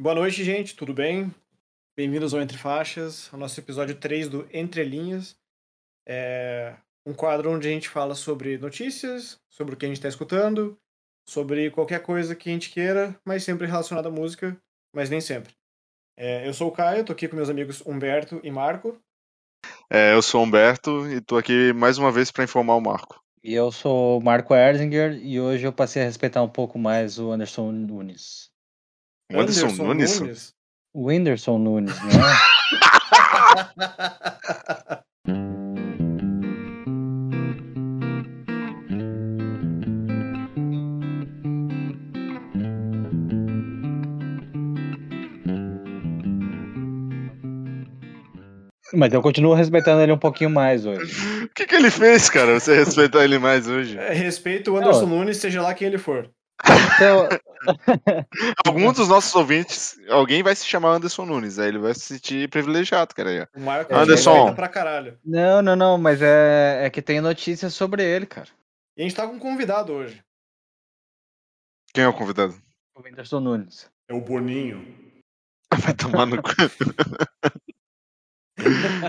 Boa noite, gente, tudo bem? Bem-vindos ao Entre Faixas, ao nosso episódio 3 do Entre Linhas. É um quadro onde a gente fala sobre notícias, sobre o que a gente está escutando, sobre qualquer coisa que a gente queira, mas sempre relacionado à música, mas nem sempre. É, eu sou o Caio, tô aqui com meus amigos Humberto e Marco. É, eu sou o Humberto e tô aqui mais uma vez para informar o Marco. E eu sou o Marco Erzinger e hoje eu passei a respeitar um pouco mais o Anderson Nunes. O Anderson, Anderson Nunes? Nunes? O Whindersson Nunes, né? Mas eu continuo respeitando ele um pouquinho mais hoje. O que, que ele fez, cara? Você respeitar ele mais hoje? É, Respeito o Anderson Nunes, seja lá quem ele for. Então, Algum dos nossos ouvintes, alguém vai se chamar Anderson Nunes, aí ele vai se sentir privilegiado, cara. O Marco Anderson. respeita pra caralho. não, não, não, mas é, é que tem notícias sobre ele, cara. E a gente tá com um convidado hoje. Quem é o convidado? O Whindersson Nunes. É o Boninho. Vai tomar no cu.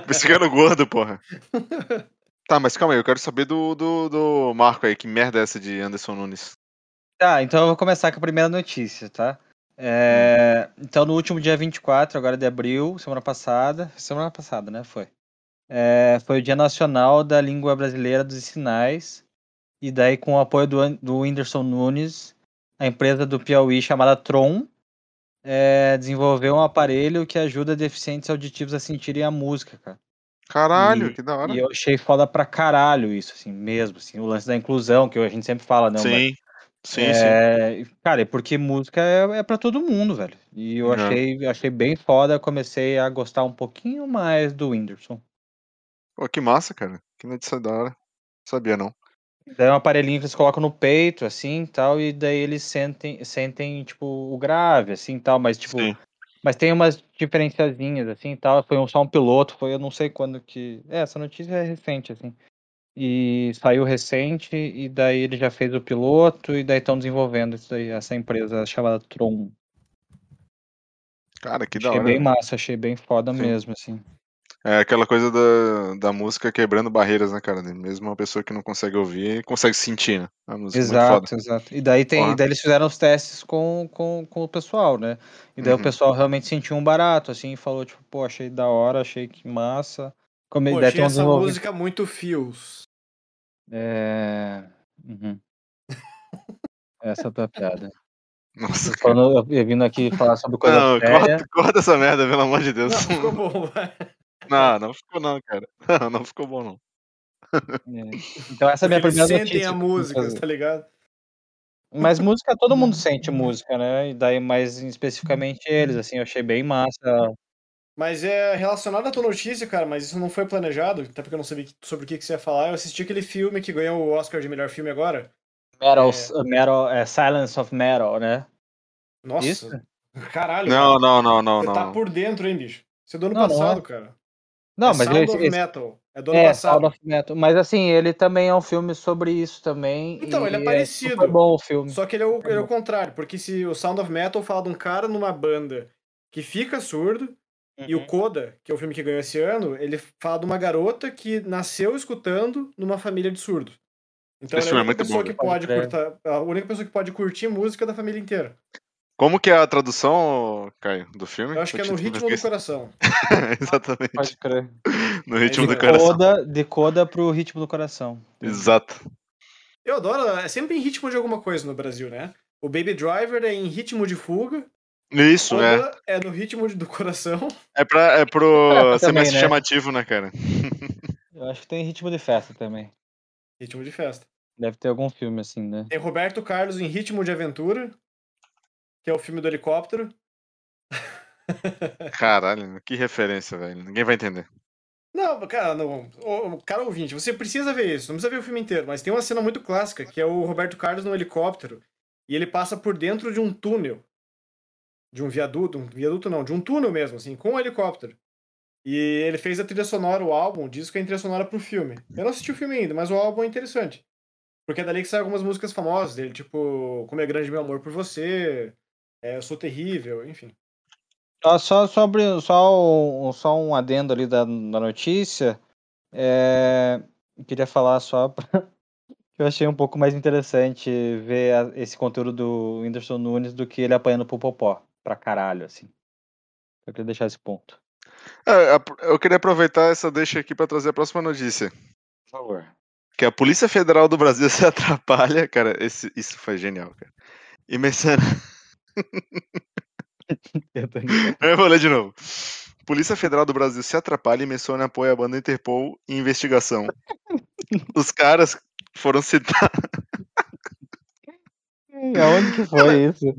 Piscando gordo, porra. Tá, mas calma aí, eu quero saber do, do, do Marco aí, que merda é essa de Anderson Nunes? Tá, então eu vou começar com a primeira notícia, tá? É, Então, no último dia 24, agora de abril, semana passada, semana passada, né? Foi. É, Foi o Dia Nacional da Língua Brasileira dos Sinais. E daí, com o apoio do, do Whindersson Nunes, a empresa do Piauí chamada Tron é, desenvolveu um aparelho que ajuda deficientes auditivos a sentirem a música, cara. Caralho, E- que da hora. E eu achei foda pra caralho isso, assim, mesmo, assim, o lance da inclusão, que a gente sempre fala, mas sim, sim, sim. é, Cara, é porque música é, é para todo mundo, velho. E eu Uhum. achei, achei bem foda, comecei a gostar um pouquinho mais do Whindersson. Pô, que massa, cara. Que notícia da hora. Sabia não. Daí é um aparelhinho que eles colocam no peito, assim, tal, e daí eles sentem, sentem tipo, o grave, assim, tal, mas, tipo, Sim. mas tem umas diferenciazinhas, assim, tal, foi um, só um piloto, foi eu não sei quando que... É, essa notícia é recente, assim. E saiu recente, e daí ele já fez o piloto, e daí estão desenvolvendo isso aí, essa empresa chamada Tron. Cara, que da Achei hora. bem massa, achei bem foda Sim. mesmo, assim. É aquela coisa da, da música quebrando barreiras, né, cara? Mesmo uma pessoa que não consegue ouvir, consegue sentir, né? A música é. Exato, exato. E daí tem, Porra. daí eles fizeram os testes com, com, com o pessoal, né? E daí Uhum. o pessoal realmente sentiu um barato, assim, e falou, tipo, pô, achei da hora, achei que massa. Como Pô, um essa música muito fios. É... Uhum. Essa é a tua piada. Nossa, falando, eu- eu vindo aqui falar sobre coisa Não, séria. corta, corta essa merda, pelo amor de Deus. Não, ficou bom, vai. Não, não ficou não, cara. Não, não ficou bom não. É. Então essa é a minha primeira sentem notícia. a que música, tá ligado? Mas música, todo mundo sente música, né? E daí, mais especificamente eles, assim, eu achei bem massa. Mas é relacionado à tua notícia, cara, mas isso não foi planejado, até porque eu não sabia que- sobre o que, que você ia falar. Eu assisti aquele filme que ganhou o Oscar de melhor filme agora. Metal, É. metal é Silence of Metal, né? Nossa, Isso? caralho. Não, cara. não, não, não, Você não. tá por dentro, hein, bicho? Isso é do ano Não, não passado, é. cara. Não, é mas Sound of esse- Metal. É do ano é passado. Sound of Metal. Mas assim, ele também é um filme sobre isso também. Então, e ele é parecido. super bom o filme. Só que ele é, o, ele é o contrário, porque se o Sound of Metal fala de um cara numa banda que fica surdo, e o Uhum. Coda, que é o filme que ganhou esse ano, ele fala de uma garota que nasceu escutando numa família de surdos. Então Esse ela é a filme é única muito pessoa bom, que pode Pode curtar, a única pessoa que pode curtir música da família inteira. Como que é a tradução, Caio, do filme? Eu acho que é no ritmo do coração. Exatamente. Pode crer. No ritmo De do coração. Decoda, decoda pro ritmo do coração. Exato. Eu adoro, é sempre em ritmo de alguma coisa no Brasil, né? O Baby Driver é em ritmo de fuga, Isso, é. É no ritmo do coração. É, pra, é pro semestre né? chamativo, né, cara? Eu acho que tem ritmo de festa também. Ritmo de festa. Deve ter algum filme assim, né? Tem Roberto Carlos em Ritmo de Aventura, que é o filme do helicóptero. Caralho, que referência, velho. Ninguém vai entender. Não, cara, não. Cara ouvinte, você precisa ver isso. Não precisa ver o filme inteiro, mas tem uma cena muito clássica, que é o Roberto Carlos no helicóptero, e ele passa por dentro de um túnel. De um viaduto, um viaduto não, de um túnel mesmo, assim, com um helicóptero. E ele fez a trilha sonora, o álbum, o disco é a trilha sonora pro filme. Eu não assisti o filme ainda, mas o álbum é interessante. Porque é dali que saem algumas músicas famosas dele, tipo Como é Grande Meu Amor por Você, é, Eu Sou Terrível, enfim. Só, só, sobre, só, um, só um adendo ali da, da notícia. É, queria falar só pra, eu achei um pouco mais interessante ver esse conteúdo do Whindersson Nunes do que ele apanhando pro Popó. Pra caralho, assim. Eu queria deixar esse ponto. É, eu queria aproveitar essa deixa aqui para trazer a próxima notícia. Por favor. Que a Polícia Federal do Brasil se atrapalha. Cara, esse, isso foi genial, cara. E mercenário. eu vou ler de novo. Polícia Federal do Brasil se atrapalha e menciona apoio à banda Interpol em investigação. Os caras foram citar. Aonde que foi isso?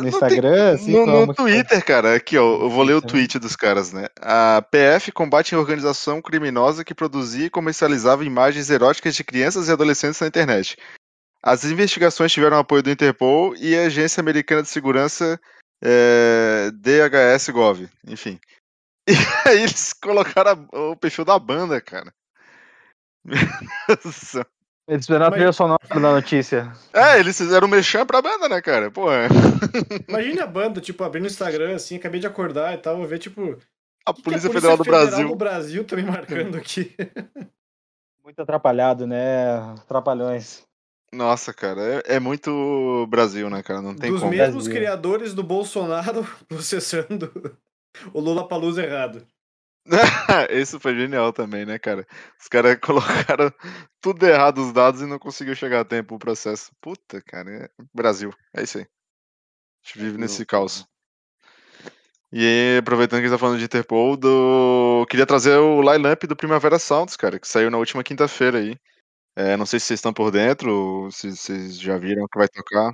No Instagram? Assim, no, no Twitter, cara. Aqui, ó. Eu vou ler o tweet dos caras, né? A PF combate a organização criminosa que produzia e comercializava imagens eróticas de crianças e adolescentes na internet. As investigações tiveram apoio do Interpol e a Agência Americana de Segurança é, DHS Gov, enfim. E aí eles colocaram a, o perfil da banda, cara. Meu Deus do céu. Eles fizeram a trilha sonora da notícia. É, eles fizeram um mexão pra banda, né, cara? Pô, é. Imagine a banda, tipo, abrindo o Instagram, assim, acabei de acordar e tal, vou ver, tipo. A Polícia, que a Polícia Federal, do Federal Brasil. do Brasil também marcando aqui. Muito atrapalhado, né? Atrapalhões. Nossa, cara, é, é, muito Brasil, né, cara? Não tem Dos como. Dos mesmos Brasil. criadores do Bolsonaro processando o Lula Palusa errado. Esse foi genial também, né, cara? Os caras colocaram tudo errado os dados e não conseguiu chegar a tempo o processo. Puta, cara, é Brasil. É isso aí. A gente vive nesse caos. E aí, aproveitando que a gente tá falando de Interpol, do... queria trazer o line-up do Primavera Sounds, cara, que saiu na última quinta-feira aí. É, não sei se vocês estão por dentro, se vocês já viram que vai tocar.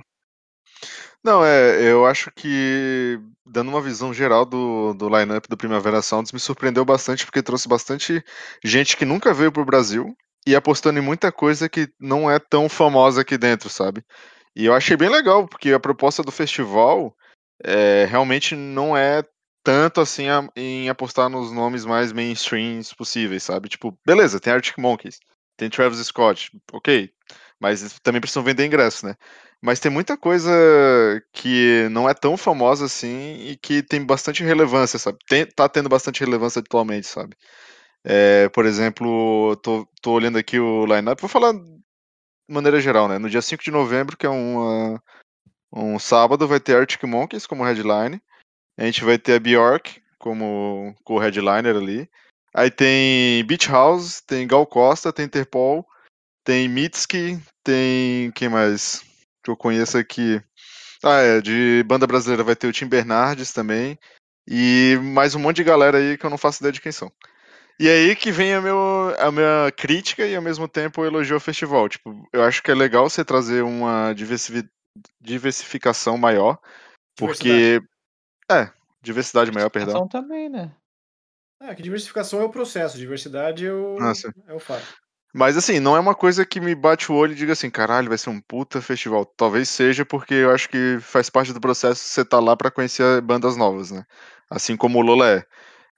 Não, é, eu acho que, dando uma visão geral do, do line-up do Primavera Sounds, me surpreendeu bastante, porque trouxe bastante gente que nunca veio pro Brasil e apostando em muita coisa que não é tão famosa aqui dentro, sabe? E eu achei bem legal, porque a proposta do festival é, realmente não é tanto assim a, em apostar nos nomes mais mainstreams possíveis, sabe? Tipo, beleza, tem Arctic Monkeys, tem Travis Scott, ok, mas também precisam vender ingresso, né? Mas tem muita coisa que não é tão famosa assim e que tem bastante relevância, sabe? Tem, tá tendo bastante relevância atualmente, sabe? É, por exemplo, tô, tô olhando aqui o line-up, vou falar de maneira geral, né? No dia 5 de novembro, que é um, um sábado, vai ter Arctic Monkeys como headline. A gente vai ter a Bjork como co headliner ali. Aí tem Beach House, tem Gal Costa, tem Interpol, tem Mitski, tem. Quem mais? Que eu conheço aqui. Ah, é, de banda brasileira vai ter o Tim Bernardes também. E mais um monte de galera aí que eu não faço ideia de quem são. E aí que vem a, meu, a minha crítica e ao mesmo tempo o elogio ao festival. Tipo, eu acho que é legal você trazer uma diversificação maior. Porque. É, diversidade maior, perdão. também, né? É, que diversificação é o processo, diversidade é o, ah, é o fato. Mas assim, não é uma coisa que me bate o olho e diga assim, caralho, vai ser um puta festival. Talvez seja porque eu acho que faz parte do processo você tá lá para conhecer bandas novas, né? Assim como o Lola é.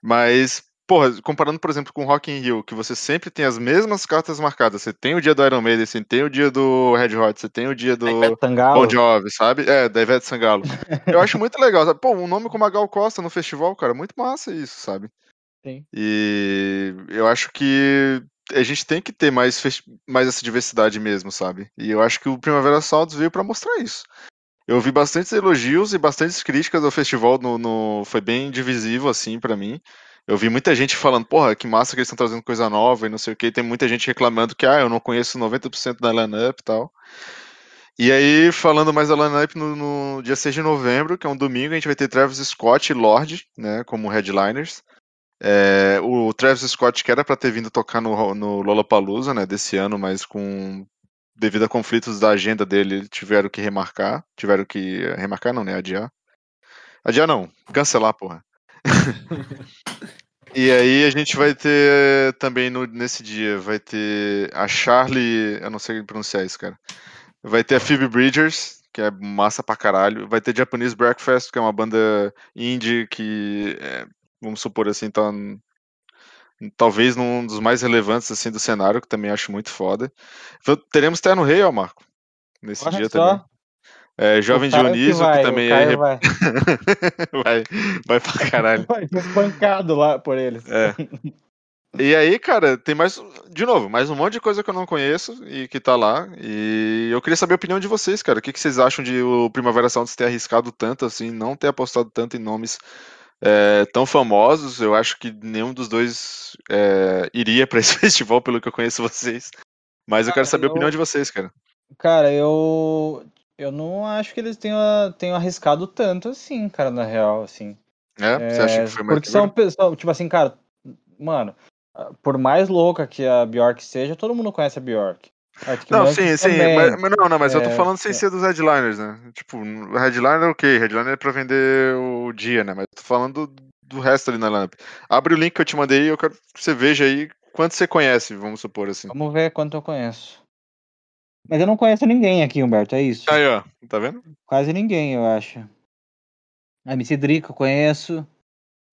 Mas, porra, comparando, por exemplo, com Rock in Rio, que você sempre tem as mesmas cartas marcadas. Você tem o dia do Iron Maiden, você tem o dia do Red Hot, você tem o dia do Bon Jovi, sabe? É, da Ivete Sangalo. eu acho muito legal, sabe? Pô, um nome como a Gal Costa no festival, cara, muito massa isso, sabe? Sim. E eu acho que a gente tem que ter mais, mais essa diversidade mesmo, sabe? E eu acho que o Primavera Sounds veio para mostrar isso. Eu vi bastantes elogios e bastantes críticas ao festival, no, no foi bem divisível, assim, para mim. Eu vi muita gente falando, porra, que massa que eles estão trazendo coisa nova e não sei o que. Tem muita gente reclamando que, ah, eu não conheço 90% da lineup e tal. E aí, falando mais da lineup, no, no dia 6 de novembro, que é um domingo, a gente vai ter Travis Scott e Lorde, né, como headliners. É, o Travis Scott, que era para ter vindo tocar no, no Lollapalooza, né, desse ano, mas com devido a conflitos da agenda dele, tiveram que remarcar, tiveram que remarcar não, né, adiar. Adiar não, cancelar, porra. e aí a gente vai ter também no, nesse dia, vai ter a Charlie, eu não sei pronunciar isso, cara. Vai ter a Phoebe Bridgers, que é massa pra caralho. Vai ter Japanese Breakfast, que é uma banda indie que é, vamos supor assim, tá talvez num dos mais relevantes assim do cenário, que também acho muito foda. Teremos Terno Rei, ó, Marco, nesse Olha dia só. também. É, Jovem Dionísio, que, vai, também o Caio é. vai, vai, vai pra caralho. vai espancado lá por eles. É. E aí, cara, tem mais. De novo, mais um monte de coisa que eu não conheço e que tá lá. E eu queria saber a opinião de vocês, cara. O que, que vocês acham de o Primavera Sounds ter arriscado tanto, assim, não ter apostado tanto em nomes é, tão famosos? Eu acho que nenhum dos dois é, iria pra esse festival, pelo que eu conheço vocês. Mas eu quero Cara, saber a eu- opinião de vocês, cara. Cara, eu eu não acho que eles tenham, tenham arriscado tanto assim, cara, na real, assim. É? Você acha que foi mais Porque são pessoas, tipo assim, cara, mano, por mais louca que a Bjork seja, todo mundo conhece a Bjork. Não, sim, sim, mas, mas não, não, mas eu tô É, falando sem é. ser dos headliners, né? Tipo, headliner, ok, headliner é pra vender o dia, né? Mas eu tô falando do, do resto ali na lamp. Abre o link que eu te mandei e eu quero que você veja aí quanto você conhece, vamos supor assim. Vamos ver quanto eu conheço. Mas eu não conheço ninguém aqui, Humberto, é isso? Aí, ó, tá vendo? Quase ninguém, eu acho. A MC Drica eu conheço.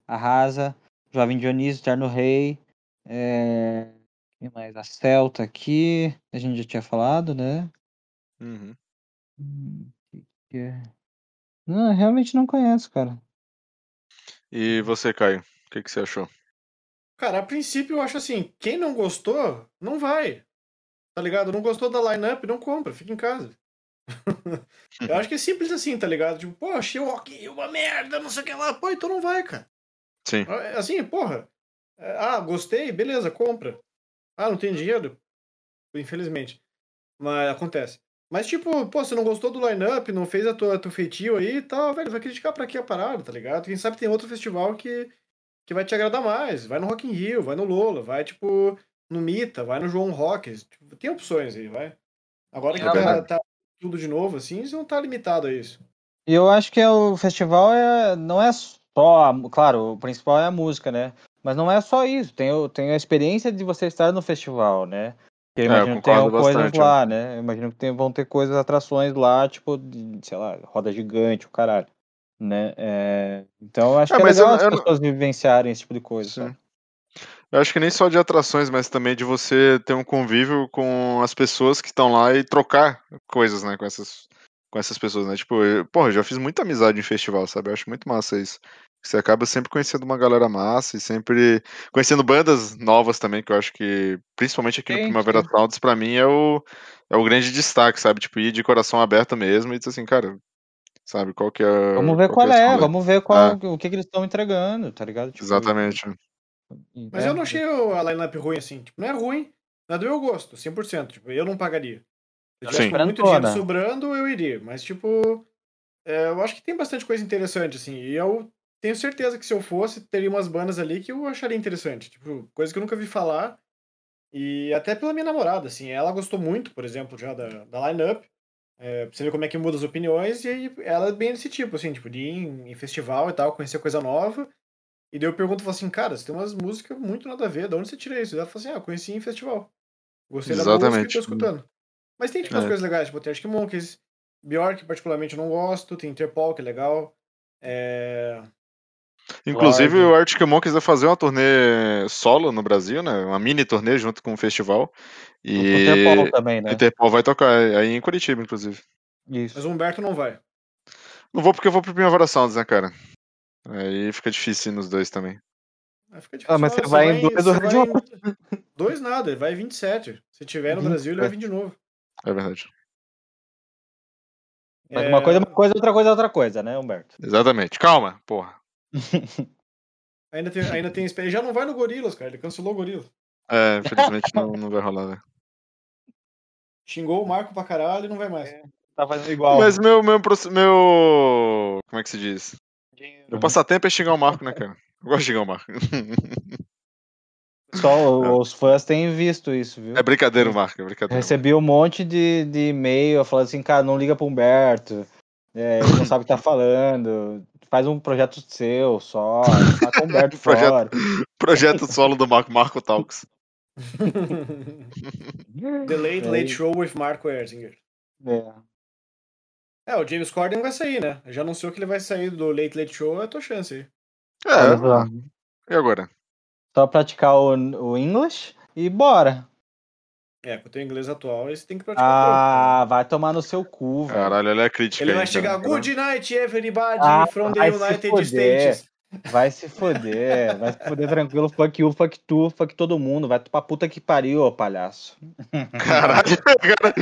Arrasa. Jovem Dionísio, Terno Rei. É... Quem mais? A Celta aqui. A gente já tinha falado, né? Uhum. Hum, é? Não, eu realmente não conheço, cara. E você, Caio, o que, que você achou? Cara, a princípio eu acho assim, quem não gostou, não vai. Tá ligado? Não gostou da lineup, não compra, fica em casa. eu acho que é simples assim, tá ligado? Tipo, pô, achei o Rock uma merda, não sei o que lá. Pô, então não vai, cara. Sim. Assim, porra. é, Ah, gostei, beleza, compra. Ah, não tem dinheiro? Infelizmente. Mas acontece. Mas, tipo, pô, você não gostou do line-up, não fez a tua, teu feitio aí e tal, velho, vai criticar pra que a parada, tá ligado? Quem sabe tem outro festival que, que vai te agradar mais. Vai no Rock in Rio, vai no Lola, vai, tipo, no Mita, vai no João Rock. Tipo, tem opções aí, vai. Agora que É tá, tá tudo de novo, assim, você não tá limitado a isso. E eu acho que é o festival é, não é só, a- claro, o principal é a música, né? Mas não é só isso, tem, tem a experiência de você estar no festival, né? Eu É, eu imagino que tenham coisas lá, né? Eu imagino que tem- vão ter coisas, atrações lá, tipo, de, sei lá, roda gigante, o caralho. Né? É, então eu acho É, que é eu legal não- as eu não- pessoas vivenciarem esse tipo de coisa. Eu acho que nem só de atrações, mas também de você ter um convívio com as pessoas que estão lá e trocar coisas, né, com essas, com essas pessoas, né? Tipo, eu, porra, eu já fiz muita amizade em festival, sabe? Eu acho muito massa isso. Você acaba sempre conhecendo uma galera massa e sempre conhecendo bandas novas também, que eu acho que, principalmente aqui no Sim, Primavera. Sounds, pra mim é o, é o grande destaque, sabe? Tipo, ir de coração aberto mesmo e dizer assim, cara, sabe, qual que é. Vamos ver qual qual que esse é, rolê? vamos ver qual, o que, que eles estão entregando, tá ligado? Tipo, Exatamente. e- Mas é, eu não achei o- a lineup ruim assim. Tipo, não é ruim, não é do meu gosto, 100%. Tipo, eu não pagaria. Se eu tivesse Sim. muito dinheiro sobrando, eu iria. Mas, tipo, é, eu acho que tem bastante coisa interessante, assim. E eu tenho certeza que se eu fosse, teria umas bandas ali que eu acharia interessante. Tipo, coisa que eu nunca vi falar. E até pela minha namorada, assim. Ela gostou muito, por exemplo, já da, da lineup. É, pra você ver como é que muda as opiniões. E aí ela é bem desse tipo, assim, tipo, de ir em, em festival e tal, conhecer coisa nova. E daí eu pergunto, falo assim, cara, você tem umas músicas muito nada a ver, de onde você tira isso? E ela fala assim, ah, eu conheci em festival. Gostei da música e Exatamente. tô escutando. Mas tem, tipo, umas É. coisas legais, tipo, tem Arctic Monkeys, Bjork, particularmente, eu não gosto, tem Interpol, que é legal. É... Inclusive, o Arctic Monkeys vai fazer uma turnê solo no Brasil, né? Uma mini turnê junto com o festival. O E Interpol também, né? Interpol vai tocar aí em Curitiba, inclusive. Isso. Mas o Humberto não vai. Não vou porque eu vou pro Primavera Sounds, né, cara? Aí fica difícil ir nos dois também. Aí fica difícil Ah, mas falar, você vai em dois você vai em- Dois nada, ele vai em 27. Se tiver no Uhum, Brasil, ele vai é. vir de novo. É verdade. Mas É, uma coisa é uma coisa, outra coisa é outra coisa, né, Humberto? Exatamente. Calma, porra. Ainda tem, ainda tem Ele já não vai no Gorilas, cara. Ele cancelou o Gorilas. É, infelizmente não, não vai rolar, né? Xingou o Marco pra caralho e não vai mais. Tá fazendo igual. Mas meu, meu, meu. Como é que se diz? Meu passatempo é xingar o Marco, né, cara? Eu gosto de xingar o Marco. Só os fãs têm visto isso, viu? É brincadeira, Marco, é brincadeira. Recebi um monte de, de e-mail falando assim, cara, não liga pro Humberto. É, ele não sabe o que tá falando. Faz um projeto seu só. Tá com o Humberto Projeto- fora. Projeto solo do Marco, Marco Talks. The Late É Late. Show with Marco Erzinger. É. É, o James Corden vai sair, né? Já anunciou que ele vai sair do Late Late Show, é a tua chance aí. É, e agora? Só praticar o, o English e bora. É, com o teu inglês atual, aí você tem que praticar um Ah, vai tomar no seu cu, velho. Caralho, olha a crítica. Ele vai aí, chegar, good night everybody Ah, from the vai se United foder. States. Vai se foder, vai se foder tranquilo. Fuck you, fuck tu, fuck todo mundo. Vai pra puta que pariu, ô palhaço. Caralho, cara.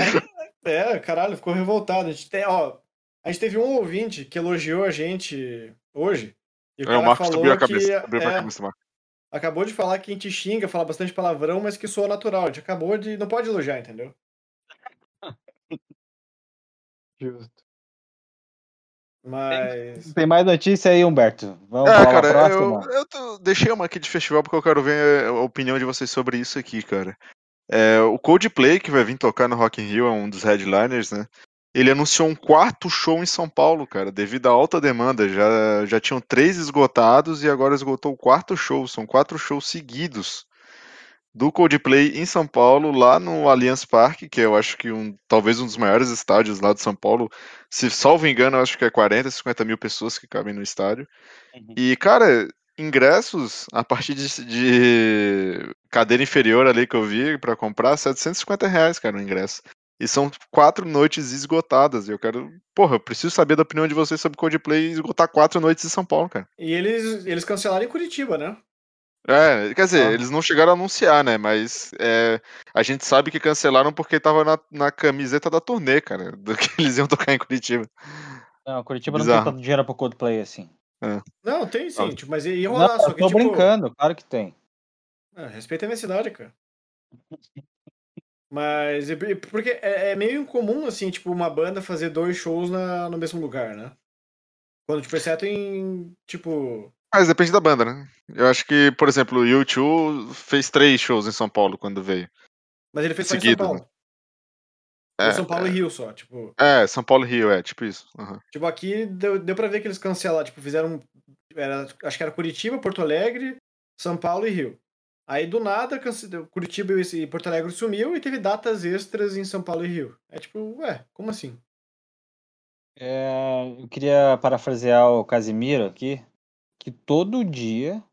É, caralho, ficou revoltado. A gente, tem, ó, a gente teve um ouvinte que elogiou a gente hoje. E o É, o Marcos falou subiu a que cabeça. Subiu a é, cabeça, Marcos. Acabou de falar que a gente xinga, fala bastante palavrão, mas que soa natural. A gente acabou de. Não pode elogiar, entendeu? Justo. Mas. Tem mais notícia aí, Humberto? Vamos É, falar cara, a eu, próxima? eu tô- deixei uma aqui de festival porque eu quero ver a opinião de vocês sobre isso aqui, cara. É, o Coldplay, que vai vir tocar no Rock in Rio, é um dos headliners, né? Ele anunciou um quarto show em São Paulo, cara, devido à alta demanda. Já, já tinham três esgotados e agora esgotou o quarto show. São quatro shows seguidos do Coldplay em São Paulo, lá no Allianz Parque, que eu acho que um, talvez um dos maiores estádios lá de São Paulo. Se salvo engano, eu acho que é 40, 50 mil pessoas que cabem no estádio. Uhum. E, cara, ingressos a partir de, de cadeira inferior ali que eu vi pra comprar, 750 reais, cara, o ingresso. E são quatro noites esgotadas. E eu quero. Porra, eu preciso saber da opinião de vocês sobre Coldplay e esgotar quatro noites em São Paulo, cara. E eles, eles cancelaram em Curitiba, né? É, quer dizer, Ah. eles não chegaram a anunciar, né? Mas é, a gente sabe que cancelaram porque tava na, na camiseta da turnê, cara, do que eles iam tocar em Curitiba. Não, Curitiba não Bizarro. tem tanto dinheiro pro Coldplay assim. Não, tem sim, Ah. tipo, mas ia Não, rolar, só eu que tô tipo. brincando, claro que tem. É, respeita a minha cidade, cara. Mas, porque é, é meio incomum, assim, tipo, uma banda fazer dois shows na, no mesmo lugar, né? Quando, tipo, exceto em, tipo... Mas depende da banda, né? Eu acho que, por exemplo, o U2 fez três shows em São Paulo quando veio. Mas ele fez só em Seguido, São Paulo. É, São Paulo e Rio só, tipo... É, São Paulo e Rio, é, tipo isso. aham. Tipo, aqui deu, deu pra ver que eles cancelaram, tipo, fizeram... Era, acho que era Curitiba, Porto Alegre, São Paulo e Rio. Aí, do nada, Curitiba e Porto Alegre sumiu e teve datas extras em São Paulo e Rio. É tipo, ué, como assim? É, eu queria parafrasear o Casimiro aqui, que todo dia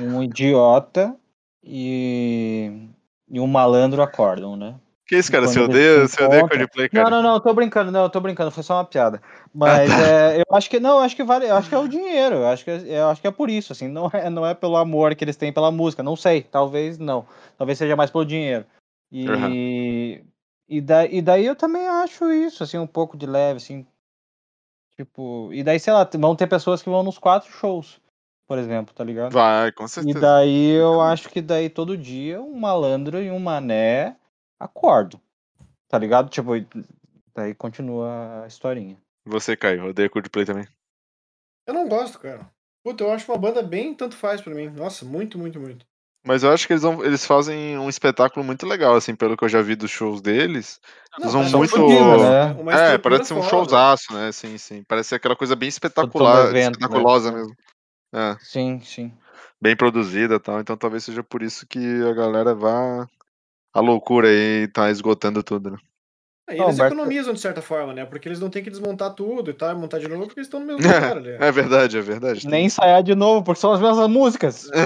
um idiota e, e um malandro acordam, né? Que isso, cara? Você odeia, se você odeia Coldplay, Não, cara? não, não, eu tô brincando, não, tô brincando, foi só uma piada. Mas é, eu acho que não, acho que vale, eu acho que é o dinheiro, eu acho que é, eu acho que é por isso, assim, não é, não é pelo amor que eles têm pela música, não sei, talvez não, talvez seja mais pelo dinheiro. E Uhum. e, da, e daí eu também acho isso, assim, um pouco de leve, assim, tipo, e daí sei lá, vão ter pessoas que vão nos quatro shows, por exemplo, tá ligado? Vai, com E certeza. daí eu acho que daí todo dia um malandro e um mané acordam. Tá ligado? Tipo, daí continua a historinha. Você, Caio, odeia Coldplay também. Eu não gosto, cara. Puta, eu acho uma banda bem tanto faz pra mim. Nossa, muito, muito, muito. Mas eu acho que eles, vão, eles fazem um espetáculo muito legal, assim, pelo que eu já vi dos shows deles. Eles vão um muito- fodido, né? É, parece ser um foda. showzaço, né? Sim, sim. Parece ser aquela coisa bem espetacular, evento, né? espetaculosa mesmo. É, Sim, sim. bem produzida e tal. Então talvez seja por isso que a galera vá à loucura aí tá esgotando tudo, né? É, e Não, eles Humberto- economizam de certa forma, né? Porque eles não têm que desmontar tudo e tal, montar de novo, porque eles estão no mesmo lugar ali. É verdade, é verdade. Nem ensaiar de novo, porque são as mesmas músicas.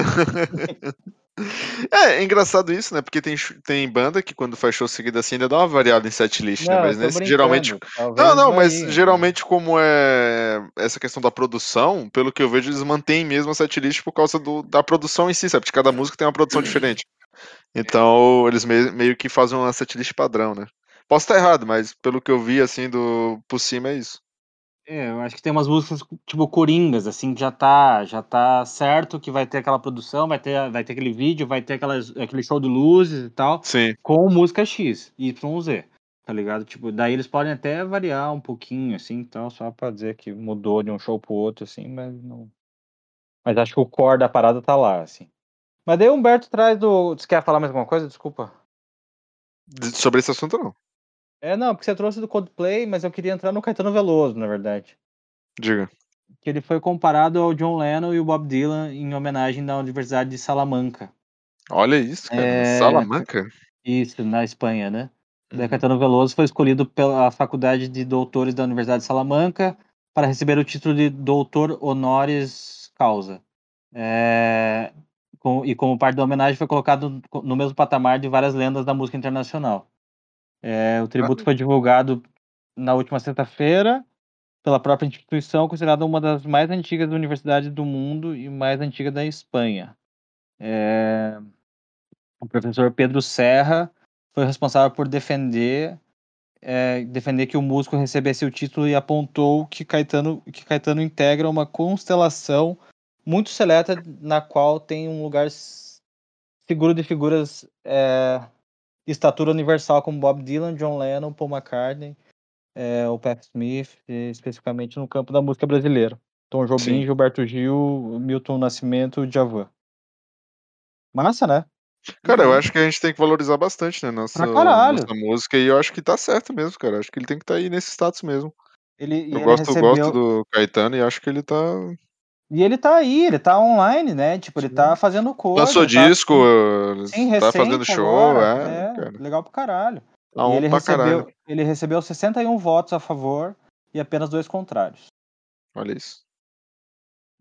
É, é engraçado isso, né? Porque tem, tem banda que quando faz show seguido assim ainda dá uma variada em setlist, né? Não, Mas nesse, geralmente. Não, não, mas varie, né? geralmente, como é essa questão da produção, pelo que eu vejo, eles mantêm mesmo a setlist por causa do, da produção em si, sabe? Porque cada música tem uma produção diferente. Então, eles me- meio que fazem uma setlist padrão, né? Posso estar errado, mas pelo que eu vi, assim, do por cima é isso. É, eu acho que tem umas músicas tipo Coringas, assim, que já tá, já tá certo que vai ter aquela produção, vai ter, vai ter aquele vídeo, vai ter aquelas, aquele show de luzes e tal, Sim. com música X, Y, Z, tá ligado? Tipo, daí eles podem até variar um pouquinho, assim, tal, só pra dizer que mudou de um show pro outro, assim, mas não... Mas acho que o core da parada tá lá, assim. Mas daí o Humberto traz do... Você quer falar mais alguma coisa? Desculpa. De- Sobre esse assunto, não. É, não, porque você trouxe do Coldplay, mas eu queria entrar no Caetano Veloso, na verdade. Diga. que ele foi comparado ao John Lennon e o Bob Dylan em homenagem da Universidade de Salamanca. Olha isso, cara. É, Salamanca? Isso, na Espanha, né? Uhum. Caetano Veloso foi escolhido pela Faculdade de Doutores da Universidade de Salamanca para receber o título de Doutor Honoris Causa. É, com- e como parte da homenagem foi colocado no mesmo patamar de várias lendas da música internacional. É, o tributo foi divulgado na última sexta-feira pela própria instituição, considerada uma das mais antigas universidades do mundo e mais antiga da Espanha. É, o professor Pedro Serra foi responsável por defender é, defender que o músico recebesse o título e apontou que Caetano, que Caetano integra uma constelação muito seleta na qual tem um lugar seguro de figuras é, de estatura universal como Bob Dylan, John Lennon, Paul McCartney, é, o Pat Smith, especificamente no campo da música brasileira. Tom Jobim, Sim. Gilberto Gil, Milton Nascimento, Djavan. Massa, né? Cara, eu acho que a gente tem que valorizar bastante, né, nossa, nossa música, e eu acho que tá certo mesmo, cara. Acho que ele tem que estar aí nesse status mesmo. Ele, Eu gosto, recebeu... gosto do Caetano e acho que ele tá. E ele tá aí, ele tá online, né? Tipo, ele tá fazendo coisa. Lançou tá- disco, Sim, tá fazendo show, agora. é, cara. legal pra caralho. Tá e on ele pra recebeu, caralho. ele recebeu 61 votos a favor e apenas dois contrários. Olha isso.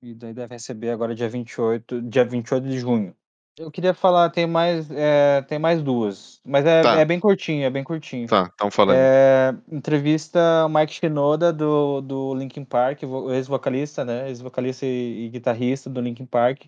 E daí deve receber agora dia 28, dia 28 de junho. Eu queria falar, tem mais, é, tem mais duas, mas é, Tá. é bem curtinho, é bem curtinho. Tá, então falando. É, entrevista o Mike Shinoda do, do Linkin Park, vo- ex-vocalista, né? Ex-vocalista e, e guitarrista do Linkin Park,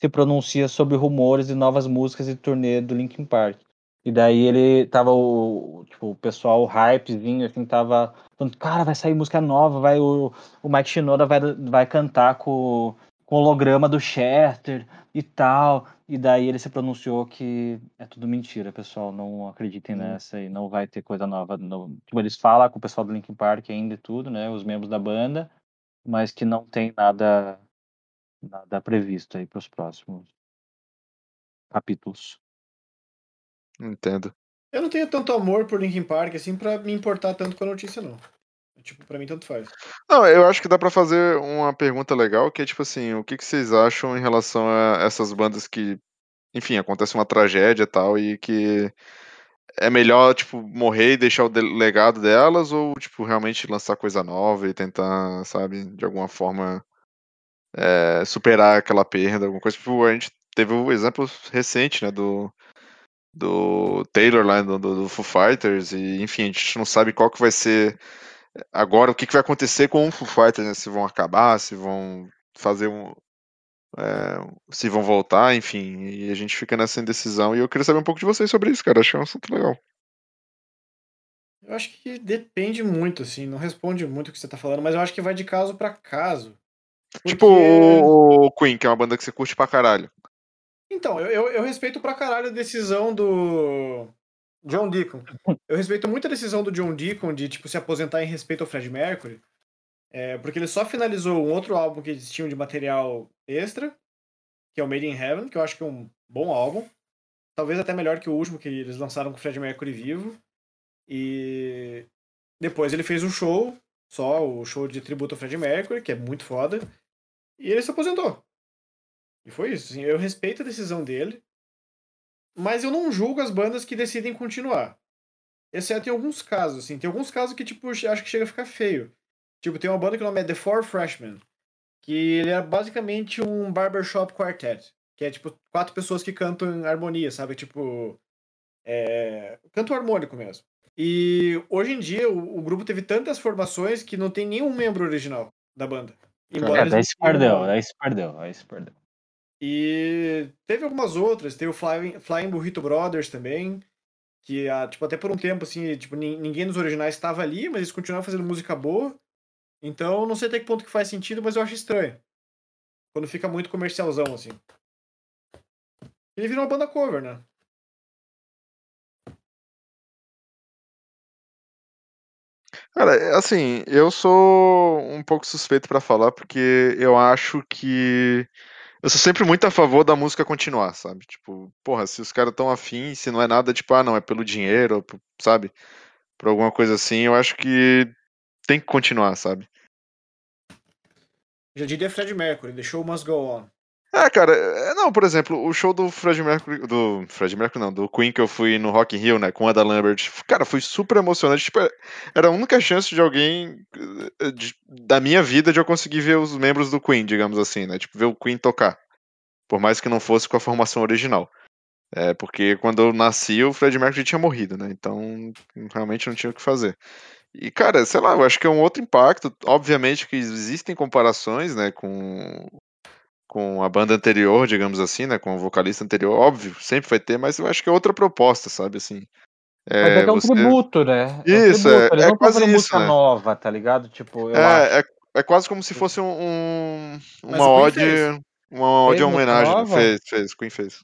se pronuncia sobre rumores de novas músicas e turnê do Linkin Park. E daí ele tava o, tipo, o pessoal, o hypezinho, assim, tava falando, cara, vai sair música nova, vai o, o Mike Shinoda vai, vai cantar com, com o holograma do Chester e tal. E daí ele se pronunciou que é tudo mentira, pessoal, não acreditem Hum. nessa e não vai ter coisa nova. Não... Tipo, eles falam com o pessoal do Linkin Park ainda e tudo, né, os membros da banda, mas que não tem nada, nada previsto aí para os próximos capítulos. Entendo. Eu não tenho tanto amor por Linkin Park, assim, pra me importar tanto com a notícia, não. Tipo, pra mim tanto faz. Não, eu acho que dá pra fazer uma pergunta legal, que é tipo assim, o que, que vocês acham em relação a essas bandas que, enfim, acontece uma tragédia e tal, e que é melhor, tipo, morrer e deixar o legado delas, ou, tipo, realmente lançar coisa nova e tentar, sabe, de alguma forma é, superar aquela perda, alguma coisa. Tipo, a gente teve o exemplo recente, né, do, do Taylor lá, do do Foo Fighters, e, enfim, a gente não sabe qual que vai ser agora o que, que vai acontecer com o Foo Fighters, né? Se vão acabar, se vão fazer um. é, se vão voltar, enfim. E a gente fica nessa indecisão. E eu queria saber um pouco de vocês sobre isso, cara. É um assunto legal. Eu acho que depende muito, assim, não responde muito o que você tá falando, mas eu acho que vai de caso pra caso. Tipo Porque- o, o Queen, que é uma banda que você curte pra caralho. Então, eu, eu, eu respeito pra caralho a decisão do John Deacon. Eu respeito muito a decisão do John Deacon de, tipo, se aposentar em respeito ao Fred Mercury. É, porque ele só finalizou um outro álbum que eles tinham de material extra, que é o Made in Heaven, que eu acho que é um bom álbum. Talvez até melhor que o último que eles lançaram com o Fred Mercury vivo. E depois ele fez um show, só o show de tributo ao Fred Mercury, que é muito foda. E ele se aposentou. E foi isso. assim, eu respeito a decisão dele, mas eu não julgo as bandas que decidem continuar. Exceto em alguns casos, assim. Tem alguns casos que, tipo, acho que chega a ficar feio. Tipo, tem uma banda que o nome é The Four Freshmen, que ele é basicamente um barbershop quartet. Que é, tipo, quatro pessoas que cantam em harmonia, sabe? Tipo, é... canto harmônico mesmo. E hoje em dia o, o grupo teve tantas formações que não tem nenhum membro original da banda. Embora É, daí se perdeu, daí se perdeu, daí se perdeu. E teve algumas outras, teve o Flying, Flying Burrito Brothers também, que tipo, até por um tempo, assim, tipo, nin- ninguém dos originais estava ali, mas eles continuavam fazendo música boa. Então, não sei até que ponto que faz sentido, mas eu acho estranho. Quando fica muito comercialzão, assim. Ele virou uma banda cover, né? Cara, é assim, eu sou um pouco suspeito pra falar, porque eu acho que. Eu sou sempre muito a favor da música continuar, sabe? Tipo, porra, se os caras tão afim, se não é nada, tipo, ah, não, é pelo dinheiro, sabe? Por alguma coisa assim, eu acho que tem que continuar, sabe? Já diria Fred Mercury, The Show Must Go On. Ah, cara, é, não, por exemplo, o show do Fred Mercury, do Fred Mercury não, do Queen que eu fui no Rock in Rio, né, com a da Lambert, cara, foi super emocionante, tipo, era a única chance de alguém eh, de- da minha vida de eu conseguir ver os membros do Queen, digamos assim, né, tipo, ver o Queen tocar. Por mais que não fosse com a formação original. É, porque quando eu nasci, o Fred Mercury tinha morrido, né? Então, realmente não tinha o que fazer. E, cara, sei lá, eu acho que é um outro impacto. Obviamente que existem comparações, né, com, com a banda anterior, digamos assim, né, com o vocalista anterior. Óbvio, sempre vai ter, mas eu acho que é outra proposta, sabe, assim. É, mas é que é um você- tributo, né? Isso, um é- tributo. Eles é não quase isso, música né? nova, tá ligado? Tipo, eu acho. É, é, é quase como se fosse um, um- uma ode, fez. uma ode à homenagem. nova? Fez, fez, Queen fez.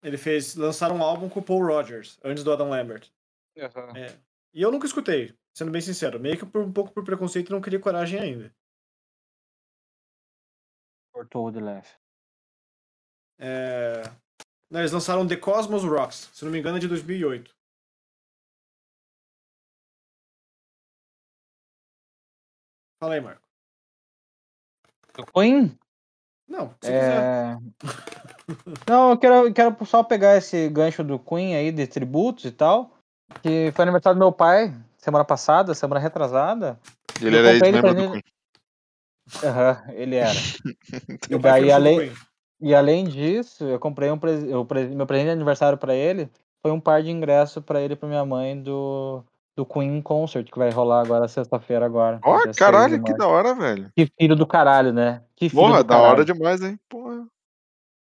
Ele fez. Lançaram um álbum com o Paul Rogers, antes do Adam Lambert. É. E eu nunca escutei, sendo bem sincero. Meio que por, um pouco por preconceito não queria coragem ainda. Cortou de leve. É... Não, eles lançaram The Cosmos Rocks, se não me engano é de 2008. Fala aí, Marco. Do Queen? Não, se quiser. É... Não, eu quero, eu quero só pegar esse gancho do Queen aí, de tributos e tal. Que foi aniversário do meu pai, semana passada, semana retrasada. Ele era ex-membro do Queen. Aham, ele era. Meu e daí, além, e além disso, eu comprei um pres... eu pre- meu presente de aniversário pra ele foi um par de ingresso pra ele e pra minha mãe do, do Queen Concert, que vai rolar agora sexta-feira agora. Ó, 6 caralho, que da hora, velho. Que filho do caralho, né? Que filho Porra, da caralho. hora demais, hein? Porra.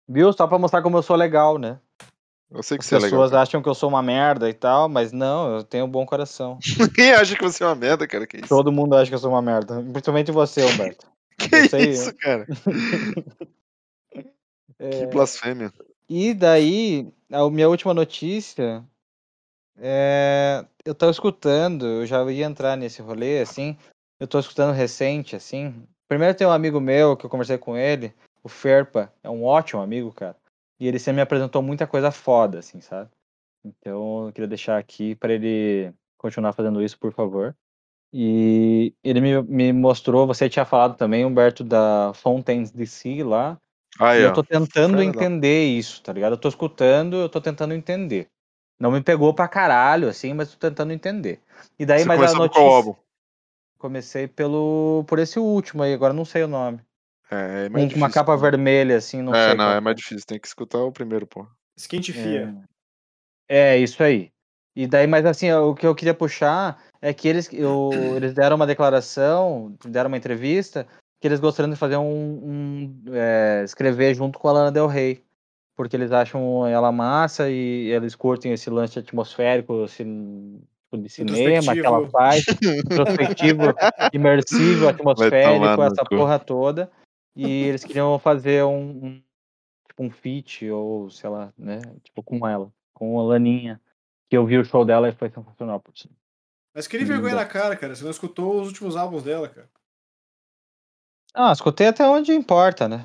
Viu? Só pra mostrar como eu sou legal, né? Eu sei que As você é legal. pessoas cara. acham que eu sou uma merda e tal, mas não, eu tenho um bom coração. Quem acha que você é uma merda, cara? Que isso? Todo mundo acha que eu sou uma merda. Principalmente você, Humberto. Que sei, isso, cara? É, Que blasfêmia. E daí, a minha última notícia é. Eu tô escutando, eu já ia entrar nesse rolê, assim. Eu tô escutando recente, assim. Primeiro tem um amigo meu que eu conversei com ele, o Ferpa, é um ótimo amigo, cara. E ele sempre me apresentou muita coisa foda, assim, sabe? Então eu queria deixar aqui pra ele continuar fazendo isso, por favor. E ele me, me mostrou, você tinha falado também, Humberto, da Fountains DC lá. Aí, E eu tô tentando entender isso, tá ligado? Eu tô escutando, eu tô tentando entender. Não me pegou pra caralho, assim, mas tô tentando entender. E daí, Você mas a notícia. qual álbum? Comecei pelo por esse último aí, agora não sei o nome. É, é Um mais com uma difícil. capa vermelha, assim, não é, sei. não, qual é mais difícil. Tem que escutar o primeiro, pô. Esquente fia. É, é, isso aí. E daí, mas assim, o que eu queria puxar é que eles, eu, eles deram uma declaração, deram uma entrevista, que eles gostariam de fazer um, um, é, escrever junto com a Lana Del Rey. Porque eles acham ela massa e eles curtem esse lance atmosférico, esse, tipo, de cinema que ela Introspectivo. faz, introspectivo, imersivo, atmosférico, essa cu. porra toda. E eles queriam fazer um, um tipo um feat, ou sei lá, né? Tipo, com ela, com a Laninha. Que eu vi o show dela e foi sensacional, por sinal. Mas queria Hum, vergonha na cara, cara. Você não escutou os últimos álbuns dela, cara. Ah, escutei até onde importa, né?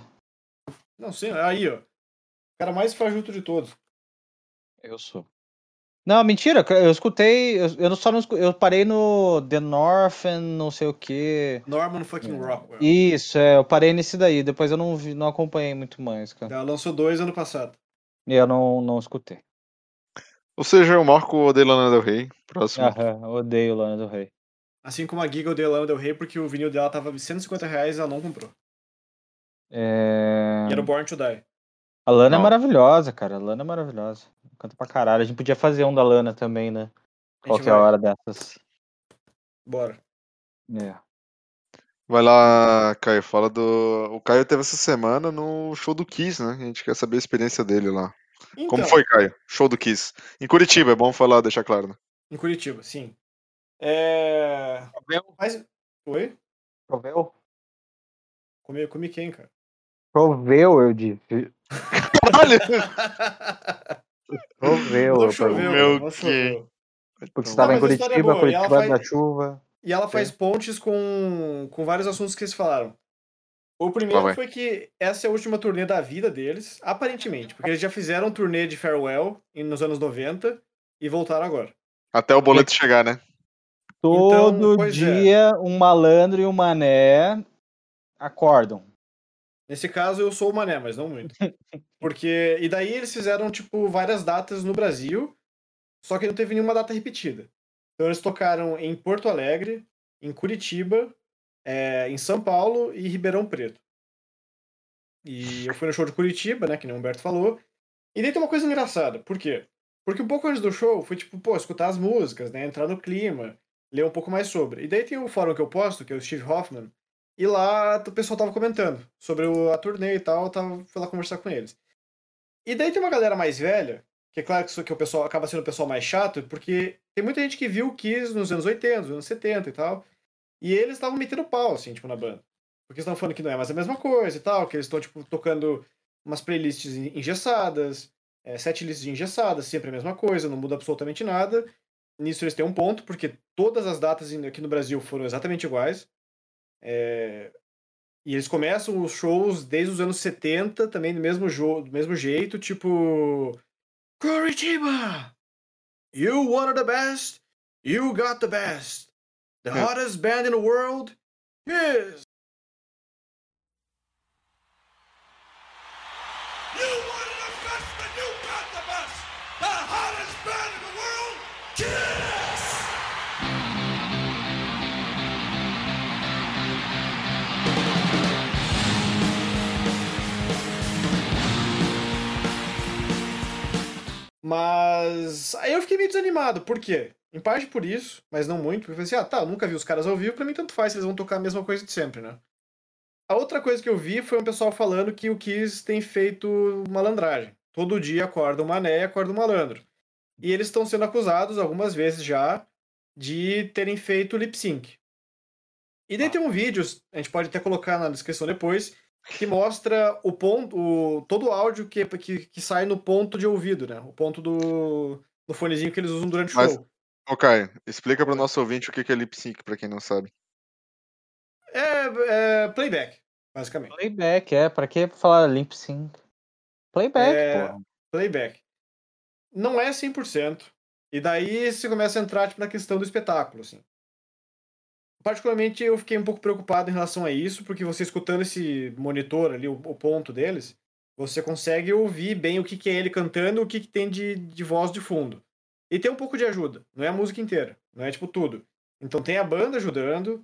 Não sei, aí, ó. O cara mais fajuto de todos. Eu sou. Não, mentira, eu escutei, eu, eu só não escu- eu parei no The Northern, não sei o que. Norman fucking Rockwell. Isso, é, eu parei nesse daí, depois eu não vi, não acompanhei muito mais, cara. Ela lançou dois ano passado. E eu não, não escutei. Ou seja, o Marco odeia Lana Del Rey. Próximo. Aham, odeio Lana do Rei. Assim como a Giga odeia Lana Del Rey porque o vinil dela tava 150 reais e ela não comprou. É... E era o Born to Die. A Lana Não. é maravilhosa, cara. A Lana é maravilhosa. Canta pra caralho. A gente podia fazer um da Lana também, né? Qualquer vai. hora dessas. Bora. É. Vai lá, Caio. Fala do. O Caio teve essa semana no show do Kiss, né? A gente quer saber a experiência dele lá. Então, Como foi, Caio? Show do Kiss. Em Curitiba, é bom falar, deixar claro, né? Em Curitiba, sim. É. Mas. Oi? Choveu? Comi, comi quem, cara? Choveu, eu disse. Caralho! Choveu. Não eu choveu, pergunto. Meu não que-. Porque você estava em é Curitiba, boa, e Curitiba faz- da chuva. E ela faz pontes com, com vários assuntos que eles falaram. O primeiro vai. foi que essa é a última turnê da vida deles, aparentemente, porque eles já fizeram um turnê de farewell nos anos 90 e voltaram agora. Até o boleto chegar, né? Todo pois é. dia um malandro e um mané acordam. Nesse caso, eu sou o Mané, mas não muito. Porque. E daí eles fizeram, tipo, várias datas no Brasil, só que não teve nenhuma data repetida. Então eles tocaram em Porto Alegre, em Curitiba, é, em São Paulo e Ribeirão Preto. E eu fui no show de Curitiba, né, que nem o Humberto falou. E daí tem uma coisa engraçada. Por quê? Porque um pouco antes do show, foi tipo, pô, escutar as músicas, né, entrar no clima, ler um pouco mais sobre. E daí tem o fórum que eu posto, que é o Steve Hoffman, e lá o pessoal tava comentando sobre a turnê e tal, eu tava, fui lá conversar com eles. E daí tem uma galera mais velha, que é claro que isso que o pessoal acaba sendo o pessoal mais chato, porque tem muita gente que viu o Kiss nos anos 80, nos anos 70 e tal, e eles estavam metendo pau, assim, tipo, na banda. Porque estão falando que não é mais a mesma coisa e tal, que eles estão, tipo, tocando umas playlists engessadas, é, set lists engessadas, sempre a mesma coisa, não muda absolutamente nada. Nisso eles têm um ponto, porque todas as datas aqui no Brasil foram exatamente iguais. É... E eles começam os shows desde os anos 70, também do mesmo, jo do mesmo jeito, tipo. Curitiba! You wanted the best, you got the best. The hottest band in the world is. You wanted the best, and you got the best. The hottest band in the world, Kiss! Mas aí eu fiquei meio desanimado. Por quê? Em parte por isso, mas não muito. Porque eu falei assim, ah, tá, nunca vi os caras ao vivo, pra mim tanto faz se eles vão tocar a mesma coisa de sempre, né? A outra coisa que eu vi foi um pessoal falando que o Kiss tem feito malandragem. Todo dia acorda o mané e acorda o malandro. E eles estão sendo acusados algumas vezes já de terem feito lip sync. E daí tem um vídeo, a gente pode até colocar na descrição depois, que mostra o ponto, o, todo o áudio que, que, que sai no ponto de ouvido, né? O ponto do, do fonezinho que eles usam durante o Mas- show. Ô, Caio, explica pro nosso ouvinte o que que é lip sync, pra quem não sabe. É, é playback, basicamente. Playback, é. Pra que falar limp sync? Playback, É, pô. Playback. Não é 100%. E daí você começa a entrar tipo, na questão do espetáculo, assim. Particularmente eu fiquei um pouco preocupado em relação a isso, porque você escutando esse monitor ali, o, o ponto deles, você consegue ouvir bem o que, que é ele cantando, o que, que tem de, de voz de fundo. E tem um pouco de ajuda, não é a música inteira, não é tipo tudo. Então tem a banda ajudando,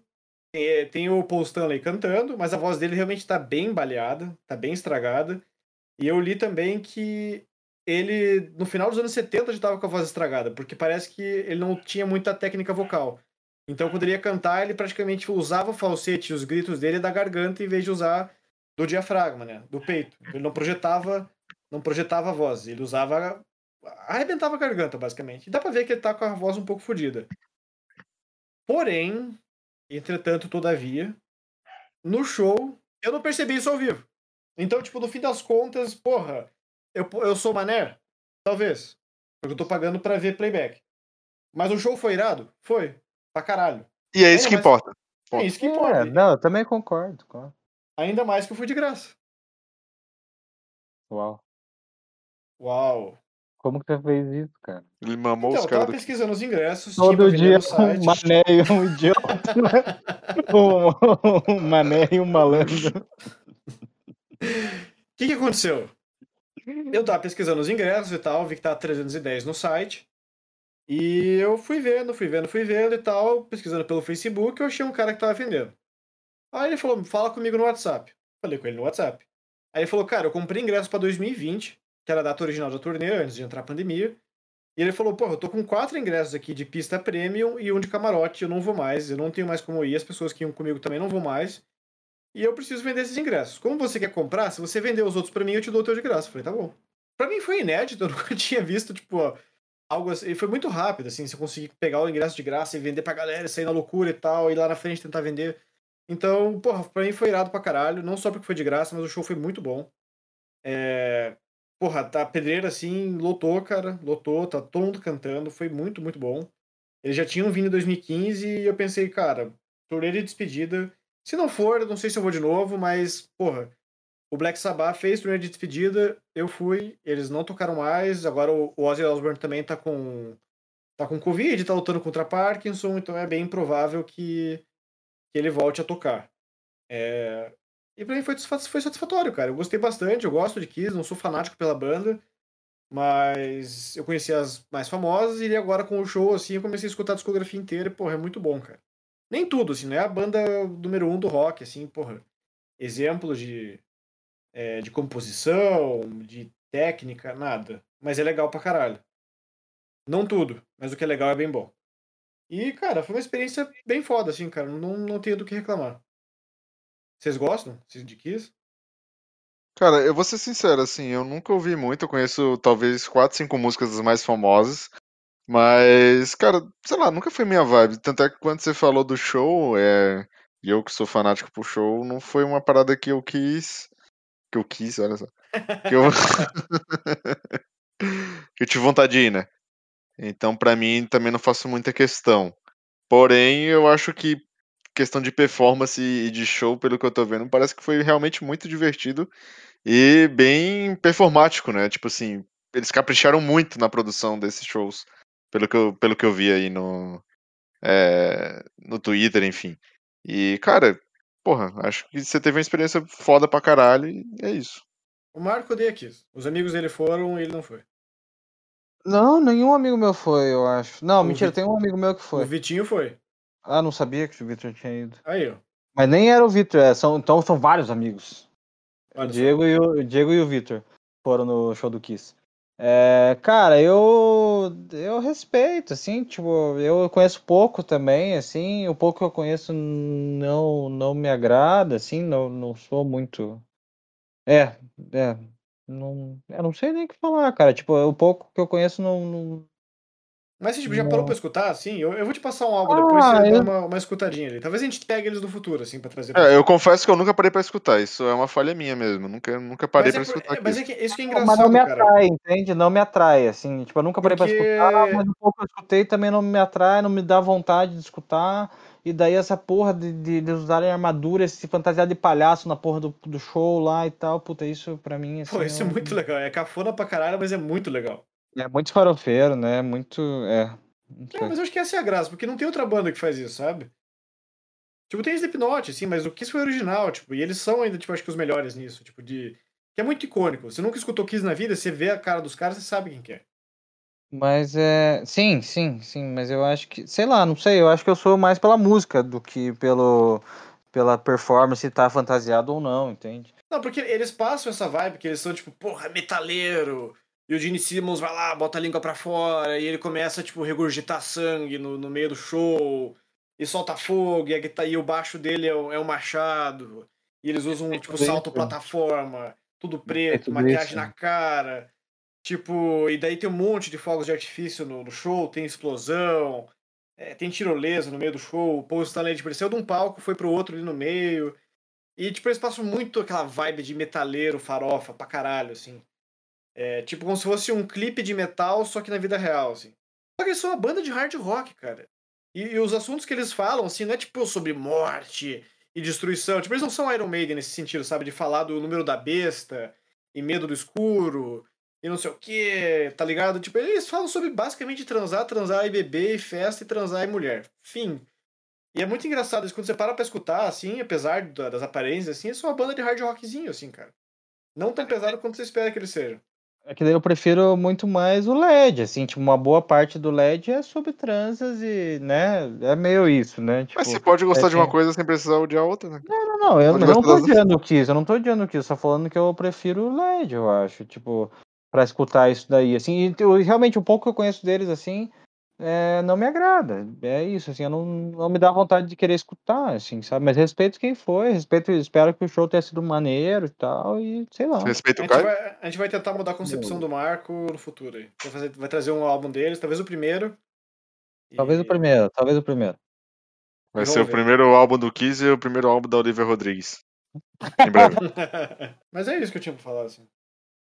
tem, tem o Paul Stanley cantando, mas a voz dele realmente tá bem baleada, tá bem estragada. E eu li também que ele, no final dos anos 70, já tava com a voz estragada, porque parece que ele não tinha muita técnica vocal. Então, quando ele ia cantar, ele praticamente usava o falsete, os gritos dele da garganta, em vez de usar do diafragma, né? Do peito. Ele não projetava, não projetava a voz, ele usava. Arrebentava a garganta, basicamente. E dá pra ver que ele tá com a voz um pouco fodida. Porém, entretanto, todavia, no show, eu não percebi isso ao vivo. Então, tipo, no fim das contas, porra, eu, eu sou mané? Talvez. Porque eu tô pagando pra ver playback. Mas o show foi irado? Foi. Pra caralho. E é isso É, que importa. É isso que É, importa. não, eu também concordo. claro. Ainda mais que eu fui de graça. Uau. Uau. Como que você fez isso, cara? Ele mamou Então, os eu tava caras do pesquisando os ingressos. Todo dia um mané e um idiota. um, um mané e um malandro. O que, que aconteceu? Eu tava pesquisando os ingressos e tal, vi que tava 310 no site. E eu fui vendo, fui vendo, fui vendo e tal, pesquisando pelo Facebook, eu achei um cara que tava vendendo. Aí ele falou, fala comigo no WhatsApp. Falei com ele no WhatsApp. Aí ele falou, cara, eu comprei ingresso pra 2020, que era a data original da turnê, antes de entrar a pandemia. E ele falou, pô, eu tô com quatro ingressos aqui de pista premium e um de camarote, eu não vou mais, eu não tenho mais como ir, as pessoas que iam comigo também não vão mais. E eu preciso vender esses ingressos. Como você quer comprar, se você vender os outros pra mim, eu te dou o teu de graça. Eu falei, tá bom. Pra mim foi inédito, eu nunca tinha visto, tipo, algo assim. E foi muito rápido, assim, eu conseguir pegar o ingresso de graça e vender pra galera, sair na loucura e tal, e lá na frente tentar vender. Então, porra, pra mim foi irado pra caralho. Não só porque foi de graça, mas o show foi muito bom. É... Porra, tá pedreira assim, lotou, cara. Lotou, tá todo mundo cantando. Foi muito, muito bom. Eles já tinham vindo em 2015 e eu pensei, cara, turnê de despedida. Se não for, não sei se eu vou de novo, mas, porra, o Black Sabbath fez turnê de despedida, eu fui, eles não tocaram mais, agora o o Ozzy Osbourne também tá com tá com Covid, tá lutando contra Parkinson, então é bem provável que, que ele volte a tocar. É, E pra mim foi, foi satisfatório, cara. Eu gostei bastante, eu gosto de Kiss, não sou fanático pela banda, mas eu conheci as mais famosas e agora com o show, assim, eu comecei a escutar a discografia inteira e, porra, é muito bom, cara. Nem tudo, assim, não é a banda número um do rock, assim, porra. Exemplos de, é, de composição, de técnica, nada. Mas é legal pra caralho. Não tudo, mas o que é legal é bem bom. E, cara, foi uma experiência bem foda, assim, cara. Não, não tenho do que reclamar. Vocês gostam de Kiss? Cara, eu vou ser sincero, assim, eu nunca ouvi muito, eu conheço talvez quatro, cinco músicas das mais famosas, mas, cara, sei lá, nunca foi minha vibe. Tanto é que quando você falou do show, é, e eu que sou fanático pro show, não foi uma parada que eu quis, que eu quis, olha só, que eu, eu tive vontade de ir, né? Então, pra mim, também não faço muita questão. Porém, eu acho que questão de performance e de show, pelo que eu tô vendo, parece que foi realmente muito divertido e bem performático, né? Tipo assim, eles capricharam muito na produção desses shows, pelo que eu, pelo que eu vi aí no, é, no Twitter, enfim. E, cara, porra, acho que você teve uma experiência foda pra caralho e é isso. O Marco odeia Kiss. Os amigos dele foram e ele não foi. Não, nenhum amigo meu foi, eu acho. Não, O mentira, tem um amigo meu que O foi. Vitinho foi. Ah, não sabia que o Victor tinha ido. Aí, ó. Mas nem era o Victor, é, são, então são vários amigos. O só. Diego e o, o Diego e o Victor foram no show do Kiss. É, cara, eu eu respeito, assim, tipo, eu conheço pouco também, assim, o pouco que eu conheço não não me agrada, assim, não, não sou muito. É, é, não, eu não sei nem o que falar, cara. Tipo, o pouco que eu conheço não, não- Mas você tipo, já parou pra escutar, assim? Eu, eu vou te passar um álbum Ah, depois, você dá eu- uma, uma escutadinha ali. Talvez a gente pegue eles do futuro, assim, pra trazer pra É, eu confesso que eu nunca parei pra escutar, isso é uma falha minha mesmo, nunca, nunca parei mas é, pra por- escutar é, mas é que, isso que é Não, mas engraçado, não me cara. atrai, entende? Não me atrai, assim. Tipo, eu nunca parei pra Porque- escutar, mas o pouco que eu escutei também não me atrai, não me dá vontade de escutar. E daí essa porra de, de, de usarem armadura, se fantasiar de palhaço na porra do, do show lá e tal, puta, isso pra mim, assim, Pô, isso é muito legal. É cafona pra caralho, mas é muito legal. É muito farofeiro, né? Muito, é, É, mas eu acho que essa é a graça, porque não tem outra banda que faz isso, sabe? Tipo, tem Slipknot, assim, mas o Kiss foi original, tipo, e eles são ainda, tipo, acho que os melhores nisso, tipo, de... Que é muito icônico. Você nunca escutou Kiss na vida, você vê a cara dos caras, você sabe quem que é. Mas é. Sim, sim, sim, mas eu acho que. Sei lá, não sei, eu acho que eu sou mais pela música do que pelo. pela performance tá fantasiado ou não, entende? Não, porque eles passam essa vibe que eles são, tipo, porra, metaleiro. E o Gene Simmons vai lá, bota a língua pra fora, e ele começa, tipo, regurgitar sangue no, no meio do show. E solta fogo, e, a guitarra, e o baixo dele é um, é machado. E eles usam, tipo, tudo salto plataforma, tudo preto, tudo maquiagem isso. na cara. Tipo, e daí tem um monte de fogos de artifício no, no show, tem explosão, é, tem tirolesa no meio do show. O Paul Stanley tipo, saiu de um palco, foi pro outro ali no meio. E, tipo, eles passam muito aquela vibe de metaleiro, farofa, pra caralho, assim. É, tipo, como se fosse um clipe de metal, só que na vida real, assim. Só que eles são uma banda de hard rock, cara. E, e os assuntos que eles falam, assim, não é tipo sobre morte e destruição. Tipo, eles não são Iron Maiden nesse sentido, sabe? De falar do número da besta e medo do escuro e não sei o que, tá ligado? Tipo, eles falam sobre basicamente transar, transar e beber, e festa e transar e mulher. Fim. E é muito engraçado isso, quando você para pra escutar, assim, apesar da- das aparências, assim, é só uma banda de hard rockzinho, assim, cara. Não tão pesado quanto você espera que eles sejam. É que daí eu prefiro muito mais o LED, assim, tipo, uma boa parte do LED é sobre transas e, né, é meio isso, né? Tipo, Mas você pode gostar é, de uma coisa sem precisar odiar outra, né? Não, não, eu, Pode eu não tô odiando o Kiss, eu não tô odiando o Kiss, só falando que eu prefiro o LED, eu acho, tipo, pra escutar isso daí, assim, e eu- realmente o pouco que eu conheço deles, assim, é, não me agrada, é isso, assim, eu não, não me dá vontade de querer escutar, assim, sabe, mas respeito quem foi, respeito, espero que o show tenha sido maneiro e tal, e sei lá. A o gente, Caio? vai, a gente vai tentar mudar a concepção do Marco no futuro aí. Vai, fazer- vai trazer um álbum deles, talvez o primeiro. Talvez E- o primeiro, talvez o primeiro. Vai Vamos ser o primeiro álbum do Kiss e o primeiro álbum da Olivia Rodrigues. Em breve. Mas é isso que eu tinha pra falar, assim.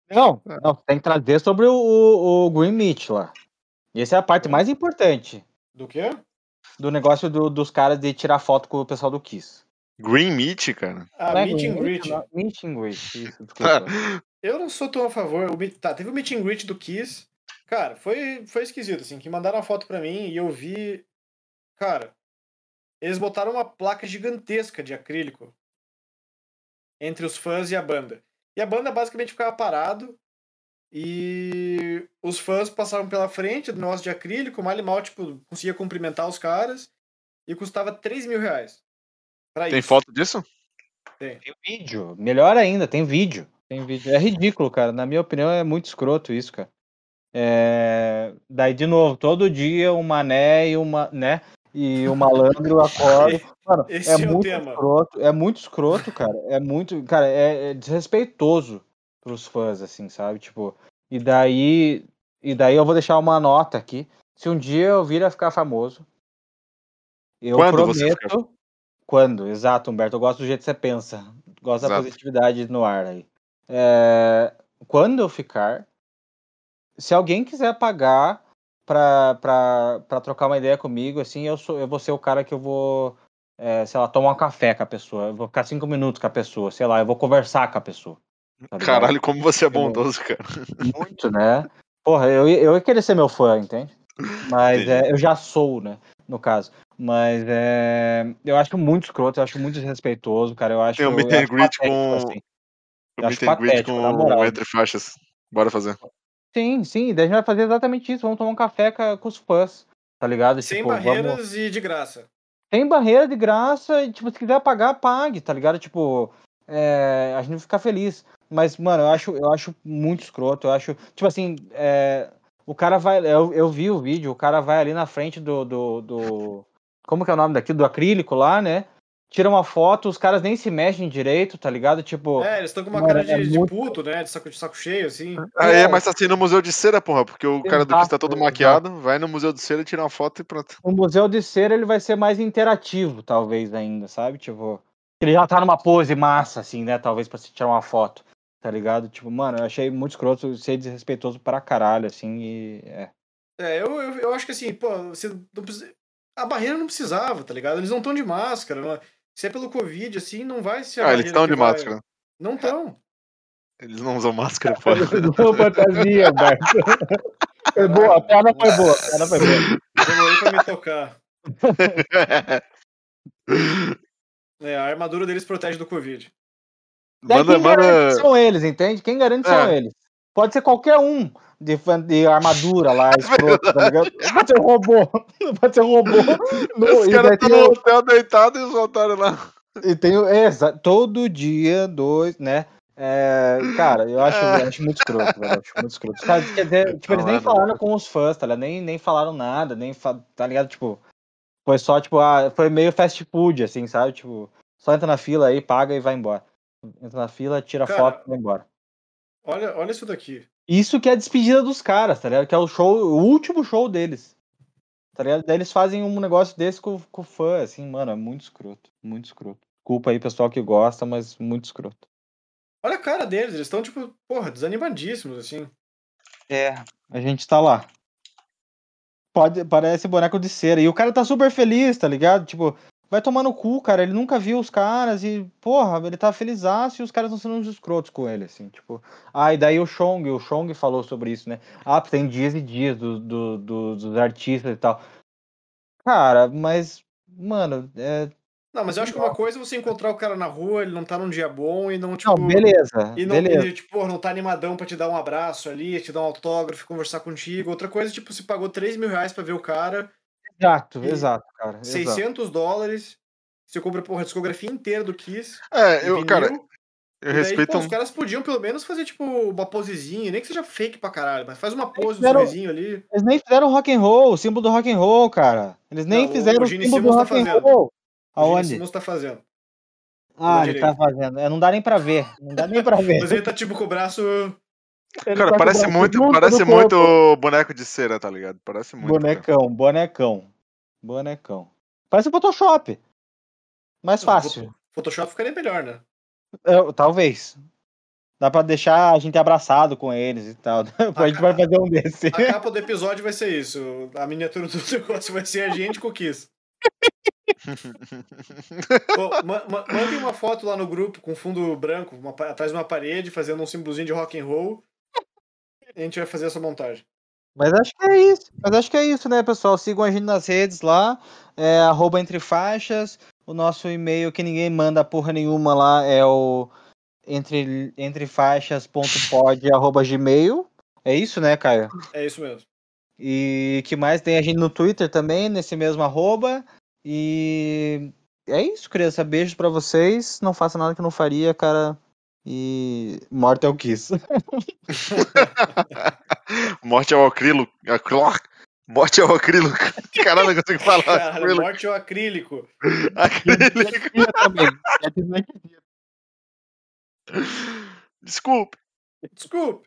Não, não, tem que trazer sobre o, o, o Green Meat lá. E essa é a parte mais importante Do quê? do negócio do- dos caras de tirar foto com o pessoal do Kiss. Green Meat, cara. Ah, Não é Meet Green and Greet. não, Meet and Greet, isso. Eu não sou tão a favor. O meet- tá, teve o Meet and Greet do Kiss. Cara, foi, foi esquisito, assim, que mandaram a foto pra mim e eu vi. Cara, eles botaram uma placa gigantesca de acrílico entre os fãs e a banda. E a banda basicamente ficava parado e os fãs passavam pela frente do negócio de acrílico, mal e mal, tipo, conseguia cumprimentar os caras e custava 3 mil reais. Pra Tem isso. foto disso? Tem vídeo, melhor ainda, tem vídeo. Tem vídeo. É ridículo, cara. Na minha opinião, é muito escroto isso, cara. É, Daí, de novo, todo dia o mané e uma, né? E o malandro acorda. Mano, Esse é, é o muito tema. escroto. É muito escroto, cara. É muito. Cara, é, é desrespeitoso pros fãs, assim, sabe? Tipo, e daí. E daí eu vou deixar uma nota aqui. Se um dia eu vir a ficar famoso, eu Quando prometo. Quando? Exato, Humberto. Eu gosto do jeito que você pensa. Gosto da Exato. positividade no ar aí. É, Quando eu ficar, se alguém quiser pagar pra, pra, pra trocar uma ideia comigo, assim, eu, sou, eu vou ser o cara que eu vou, é, sei lá, tomar um café com a pessoa. Eu vou ficar cinco minutos com a pessoa, sei lá, eu vou conversar com a pessoa. Tá? Caralho, como você é bondoso, cara. Muito, né? Porra, eu, ia- eu ia querer ser meu fã, entende? Mas é, eu já sou, né? No caso. Mas é, eu acho muito escroto, eu acho muito desrespeitoso, cara. Eu acho, Tem um meet eu and greet com- assim. O Eu acho meet and greet com Entre Faixas. Bora fazer. Sim, sim, daí a gente vai fazer exatamente isso. Vamos tomar um café com, os fãs, tá ligado? Sem Tipo, vamos- barreiras e de graça. Tem barreira de graça e, tipo, se quiser pagar, pague, tá ligado? Tipo, é, a gente vai ficar feliz. Mas, mano, eu acho, eu acho muito escroto. Eu acho, tipo assim, é, o cara vai. Eu, eu vi o vídeo, o cara vai ali na frente do, do, do. Como que é o nome daquilo? Do acrílico lá, né? Tira uma foto, os caras nem se mexem direito, tá ligado? Tipo. É, eles estão com uma Mano, cara de, é de muito- puto, né? De saco, de saco cheio, assim. Aí É. é mais assim no Museu de Cera, porra, porque o cara do Kiss tá todo Exato, maquiado, vai no Museu de Cera, tira uma foto e pronto. o Museu de Cera ele vai ser mais interativo, talvez, ainda, sabe? Tipo, ele já tá numa pose massa, assim, né? Talvez pra se tirar uma foto, tá ligado? Tipo, mano, eu achei muito escroto, ser desrespeitoso pra caralho, assim, e. É. É, eu, eu, eu acho que assim, pô, você não precisa... A barreira não precisava, tá ligado? Eles não estão de máscara. Não... Se é pelo Covid, assim, não vai ser. a Ah, eles estão de vai- máscara. Não estão. Eles não usam máscara, pô. Não, fantasia, Beto. Foi boa, a piada foi boa, a piada foi boa. Demorei pra me tocar. É, a armadura deles protege do Covid. Daí manda, quem garante manda. que são eles, entende? Quem garante são É. eles. Pode ser qualquer um de, de armadura lá, escroto, tá ligado? Pode ser um robô. Pode ser um robô. No- Os caras estão tem no o- hotel deitado e os otários lá. E tem é, todo dia, dois, né? É, cara, eu acho, eu acho muito escroto, velho. Acho muito escroto. Quer dizer, tipo, eles nem Mano. falaram com os fãs, tá ligado? Nem, nem falaram nada, nem tá ligado? Tipo, foi só, tipo, ah, foi meio fast food, assim, sabe? Tipo, só entra na fila aí, paga e vai embora. Entra na fila, tira Cara, foto e vai embora. Olha, olha isso daqui. Isso que é a despedida dos caras, tá ligado? Que é o show, o último show deles. Tá ligado? Daí eles fazem um negócio desse com, com o fã, assim, mano, é muito escroto. Muito escroto. Culpa aí, pessoal que gosta, mas muito escroto. Olha a cara deles, eles estão, tipo, porra, desanimadíssimos, assim. É, a gente tá lá. Pode, parece boneco de cera. E o cara tá super feliz, tá ligado? Tipo, vai tomar no cu, cara. Ele nunca viu os caras e, porra, ele tá felizaço e os caras estão sendo uns escrotos com ele, assim, tipo. Ah, e daí o Chong, o Chong falou sobre isso, né? Ah, tem dias e dias do, do- do- dos artistas e tal. Cara, mas, mano, é. Não, mas eu acho que uma coisa é você encontrar o cara na rua, ele não tá num dia bom e não, tipo. Não, beleza. E não, beleza. e, tipo, não tá animadão pra te dar um abraço ali, te dar um autógrafo, conversar contigo. Outra coisa, tipo, você pagou 3 mil reais pra ver o cara, Exato, e exato, cara. Exato. 600 dólares, você compra, porra, a discografia inteira do Kiss. É, eu, vinil, cara, eu daí, respeito. pô, um- os caras podiam pelo menos fazer, tipo, uma posezinha, nem que seja fake pra caralho, mas faz uma pose fizeram- ali. Eles nem fizeram rock and roll, o símbolo do rock and roll, cara. Eles nem Não, fizeram o o, símbolo do tá rock and fazendo. roll. O Gene Aonde? Simmons tá fazendo. Ah, ele tá fazendo. É, não dá nem pra ver. Não dá nem pra ver. Mas ele tá, tipo, com o braço. Ele Cara, tá parece muito, parece corpo. muito boneco de cera, tá ligado? Parece muito. cara. Bonecão, bonecão. Bonecão. Parece Photoshop. Mais fácil. Photoshop ficaria melhor, né? É, talvez. Dá pra deixar a gente abraçado com eles e tal. a gente vai fazer um desse. A capa do episódio vai ser isso. A miniatura do negócio vai ser a gente com o Kiss. Pô, ma- ma- mandem uma foto lá no grupo com fundo branco, uma atrás de uma parede, fazendo um símbolozinho de rock and roll. A gente vai fazer essa montagem. Mas acho que é isso. Mas acho que é isso, né, pessoal? Sigam a gente nas redes lá. É arroba entre faixas. O nosso e-mail que ninguém manda porra nenhuma lá é o entre, entrefaixas.pod arroba gmail. É isso, né, Caio? É isso mesmo. E que mais? Tem a gente no Twitter também, nesse mesmo arroba. E é isso, criança. Beijos pra vocês. Não faça nada que eu não faria, cara. E Mortal Kiss. Morte ao acrilo. acro- Morte ao acrilo. Caralho, não consigo falar. Caralho, Acrílico. morte ao acrílico. Acrílico. também. Desculpe. Desculpe.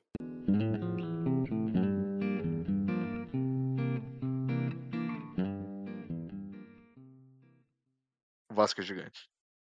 Vasco é gigante.